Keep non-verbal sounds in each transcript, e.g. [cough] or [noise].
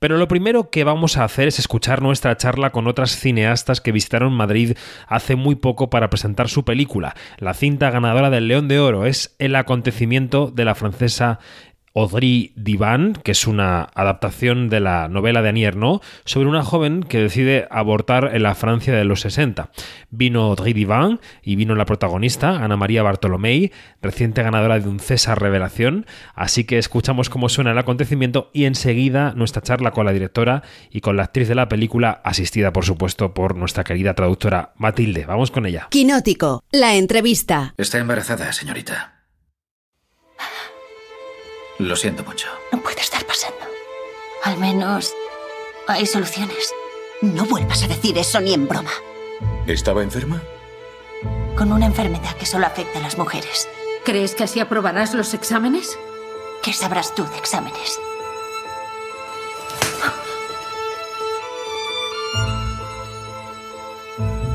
Pero lo primero que vamos a hacer es escuchar nuestra charla con otras cineastas que visitaron Madrid hace muy poco para presentar su película. La cinta ganadora del León de Oro es El acontecimiento de la francesa Audrey Divan, que es una adaptación de la novela de Annie Ernaux sobre una joven que decide abortar en la Francia de los 60. Vino Audrey Divan y vino la protagonista, Ana María Bartolomei, reciente ganadora de un César Revelación, así que escuchamos cómo suena el acontecimiento y enseguida nuestra charla con la directora y con la actriz de la película, asistida por supuesto por nuestra querida traductora Matilde. Vamos con ella. Quinótico, la entrevista. Está embarazada, señorita. Lo siento mucho. No puede estar pasando. Al menos hay soluciones. No vuelvas a decir eso ni en broma. ¿Estaba enferma? Con una enfermedad que solo afecta a las mujeres. ¿Crees que así aprobarás los exámenes? ¿Qué sabrás tú de exámenes?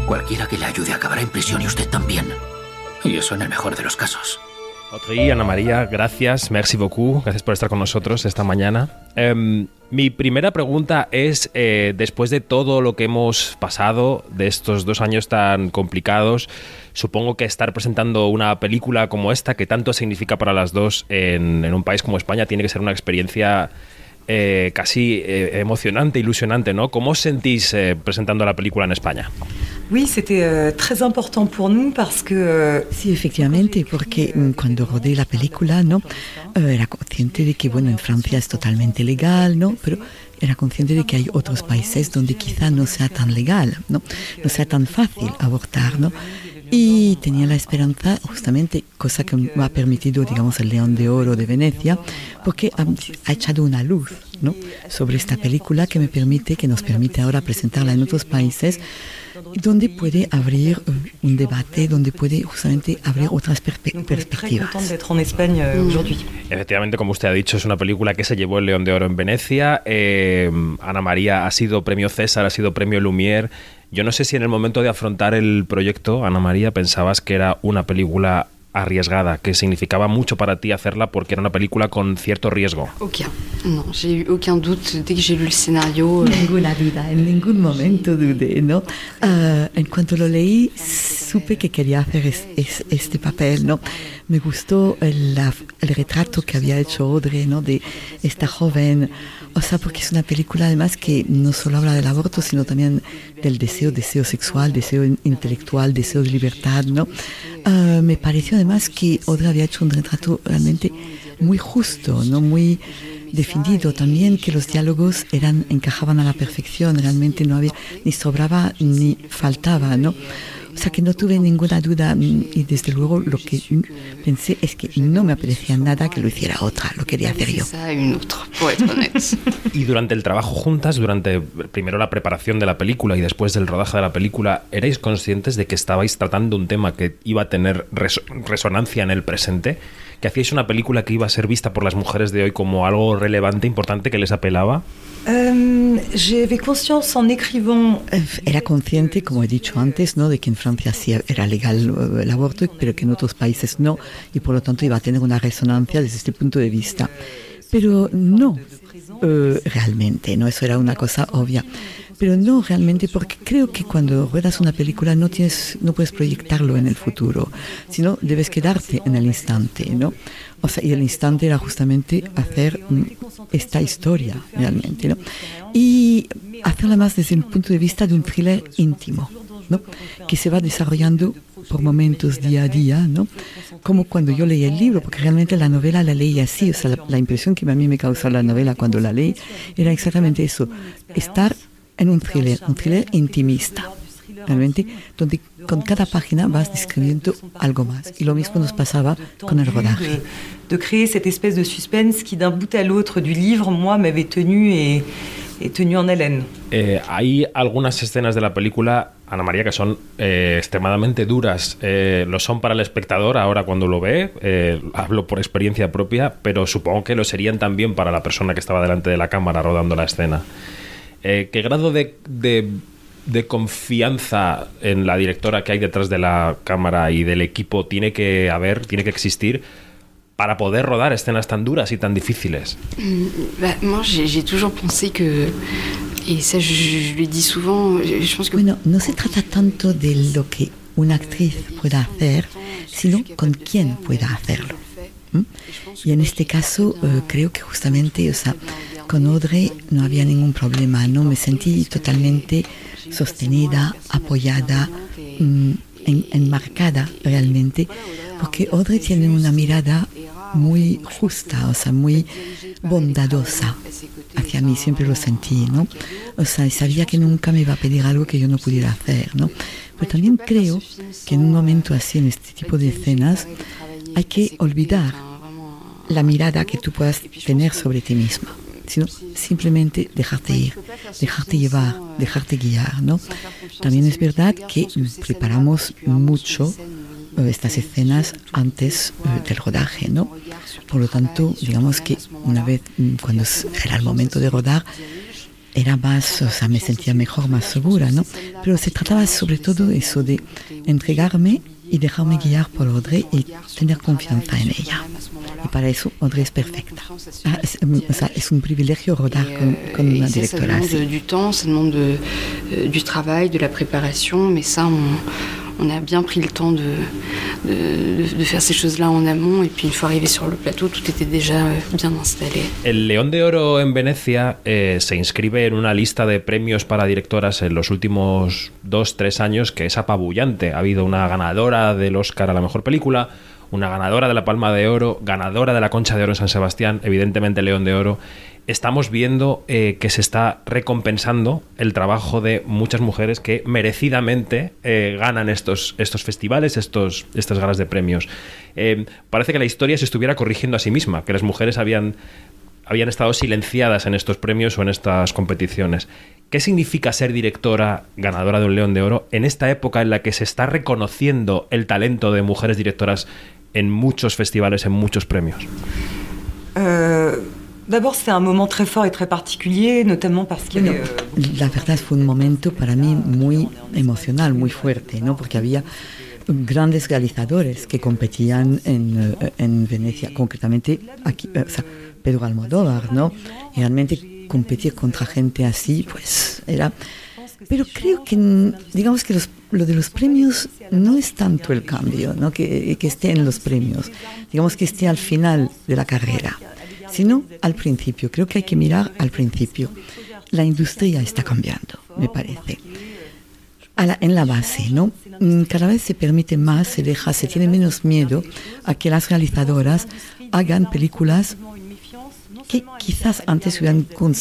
Cualquiera que le ayude acabará en prisión y usted también. Y eso en el mejor de los casos. Audrey, Ana María, gracias, merci beaucoup, gracias por estar con nosotros esta mañana. Em, mi primera pregunta es, eh, después de todo lo que hemos pasado, de estos dos años tan complicados, supongo que estar presentando una película como esta, que tanto significa para las dos en, un país como España, tiene que ser una experiencia eh, casi eh, emocionante, ilusionante, ¿no? ¿Cómo os sentís presentando la película en España? Euh. Euh, sí, efectivamente, porque mm, cuando rodé la película, ¿no? Uh, era consciente de que, bueno, en Francia es totalmente legal, ¿no? Pero era consciente de que hay otros países donde quizá no sea tan legal, ¿no? No sea tan fácil abortar, ¿no? Y tenía la esperanza, justamente, cosa que me ha permitido, digamos, el León de Oro de Venecia, porque ha, ha echado una luz ¿no? sobre esta película que me permite, que nos permite ahora presentarla en otros países, donde puede abrir un debate, donde puede justamente abrir otras perspe perspectivas. Efectivamente, como usted ha dicho, es una película que se llevó el León de Oro en Venecia. Eh, Ana María ha sido premio César, ha sido premio Lumière. Yo no sé si en el momento de afrontar el proyecto, Ana María, pensabas que era una película arriesgada, que significaba mucho para ti hacerla porque era una película con cierto riesgo. Aucun. No, j'ai eu aucun doute dès que j'ai lu le scénario. Ninguna duda, en ningún momento dudé, ¿no? Uh, en cuanto lo leí, supe que quería hacer es, es, este papel, ¿no? Me gustó el, la, el, retrato que había hecho Audrey, ¿no? De esta joven, o sea, porque es una película además que no solo habla del aborto, sino también del deseo, deseo sexual, deseo intelectual, deseo de libertad, ¿no? Uh, me pareció además que Audrey había hecho un retrato realmente muy justo, ¿no? Muy definido también que los diálogos eran encajaban a la perfección, realmente no había ni sobraba ni faltaba, ¿no? O sea que no tuve ninguna duda y desde luego lo que pensé es que no me apetecía nada que lo hiciera otra, lo quería hacer yo. [laughs] y durante el trabajo juntas, durante primero la preparación de la película y después del rodaje de la película, ¿erais conscientes de que estabais tratando un tema que iba a tener res resonancia en el presente? ¿Que hacíais una película que iba a ser vista por las mujeres de hoy como algo relevante, importante, que les apelaba? En écrivant. Era consciente, como he dicho antes, ¿no? de que en Francia sí era legal el aborto, pero que en otros países no, y por lo tanto iba a tener una resonancia desde este punto de vista. Pero no, uh, realmente, no, eso era una cosa obvia. Pero no realmente, porque creo que cuando ruedas una película no, tienes, no puedes proyectarlo en el futuro, sino debes quedarte en el instante, ¿no? O sea, y el instante era justamente hacer esta historia, realmente, ¿no? Y hacerla más desde un punto de vista de un thriller íntimo, ¿no? Que se va desarrollando por momentos día a día, ¿no? Como cuando yo leí el libro, porque realmente la novela la leí así, o sea, la, la impresión que a mí me causó la novela cuando la leí era exactamente eso, estar en un thriller, un thriller intimista, realmente, donde con cada página vas describiendo algo más. Y lo mismo nos pasaba con el rodaje. De, de créer cette espèce de suspense qui d'un bout à l'autre du livre, moi, m'avait tenu et, Eh, hay algunas escenas de la película, Ana María, que son eh, extremadamente duras. Eh, lo son para el espectador ahora cuando lo ve. Hablo por experiencia propia, pero supongo que lo serían también para la persona que estaba delante de la cámara rodando la escena. ¿Qué grado de, de, confianza en la directora que hay detrás de la cámara y del equipo tiene que haber, tiene que existir para poder rodar escenas tan duras y tan difíciles? Bah, moi, j'ai toujours pensé que y ça, je, je le dis souvent, je pense que... Bueno, no se trata tanto de lo que una actriz pueda hacer, sino con quién pueda hacerlo. ¿Mm? Y en este caso uh, creo que justamente, o sea, con Audrey no había ningún problema, ¿no? Me sentí totalmente sostenida, apoyada, mm, en, enmarcada realmente, porque Audrey tiene una mirada muy justa, o sea, muy bondadosa hacia mí, siempre lo sentí, ¿no? O sea, sabía que nunca me iba a pedir algo que yo no pudiera hacer, ¿no? Pero también creo que en un momento así, en este tipo de escenas, hay que olvidar la mirada que tú puedas tener sobre ti misma, sino simplemente dejarte ir, dejarte llevar, dejarte guiar, ¿no? También es verdad que preparamos mucho estas escenas antes eh, del rodaje, ¿no? Por lo tanto, digamos que una vez mm, cuando era el momento de rodar, era más, o sea, me sentía mejor, más segura, ¿no? Pero se trataba sobre todo eso de entregarme y dejarme guiar por Audrey y tener confianza en ella. Y para eso Audrey es perfecta. Ah, es, o sea, es, un privilegio rodar con, con una directora así. On a bien pris le temps de, de, de faire ces choses-là en amont et puis une fois arrivé sur le plateau, tout était déjà euh, bien installé. El León de Oro en Venecia eh, se inscribe en una lista de premios para directoras en los últimos dos, tres años que es apabullante. Ha habido una ganadora del Oscar a la mejor película, una ganadora de la Palma de Oro, ganadora de la Concha de Oro en San Sebastián, evidentemente León de Oro. Estamos viendo eh, que se está recompensando el trabajo de muchas mujeres que merecidamente eh, ganan estos, estos festivales, estos, estas galas de premios. Eh, parece que la historia se estuviera corrigiendo a sí misma, que las mujeres habían, habían estado silenciadas en estos premios o en estas competiciones. ¿Qué significa ser directora ganadora de un León de Oro en esta época en la que se está reconociendo el talento de mujeres directoras en muchos festivales, en muchos premios D'abord, c'est un moment très fort et très particulier, notamment parce que... Bueno, la verdad fue un momento para mí muy emocional, muy fuerte, ¿no? Porque había grandes realizadores que competían en, eh, en Venecia, concretamente aquí, o sea, Pedro Almodóvar, ¿no? Y realmente competir contra gente así, pues era... Pero creo que, digamos que los, lo de los premios no es tanto el cambio, ¿no? que, que esté en los premios, digamos que esté al final de la carrera, sino al principio. Creo que hay que mirar al principio. La industria está cambiando, me parece. La, en la base, ¿no? Cada vez se permite más, se deja, se tiene menos miedo a que las realizadoras hagan películas que quizás antes hubieran con,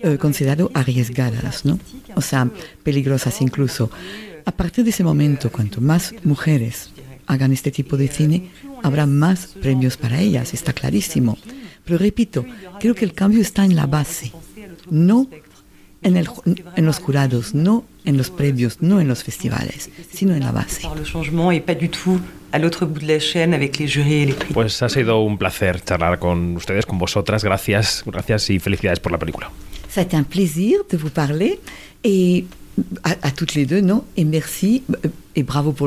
eh, considerado arriesgadas, ¿no? O sea, peligrosas incluso. A partir de ese momento, cuanto más mujeres hagan este tipo de cine, habrá más premios para ellas, está clarísimo. Pero repito, creo que el cambio está en la base, no en, el, en los jurados, no en los premios, no en los festivales, sino en la base. Pues ha sido un placer charlar con ustedes, con vosotras. Gracias, gracias y felicidades por la película. Été un plaisir de vous parler et à, à toutes les deux, non Et merci et bravo pour le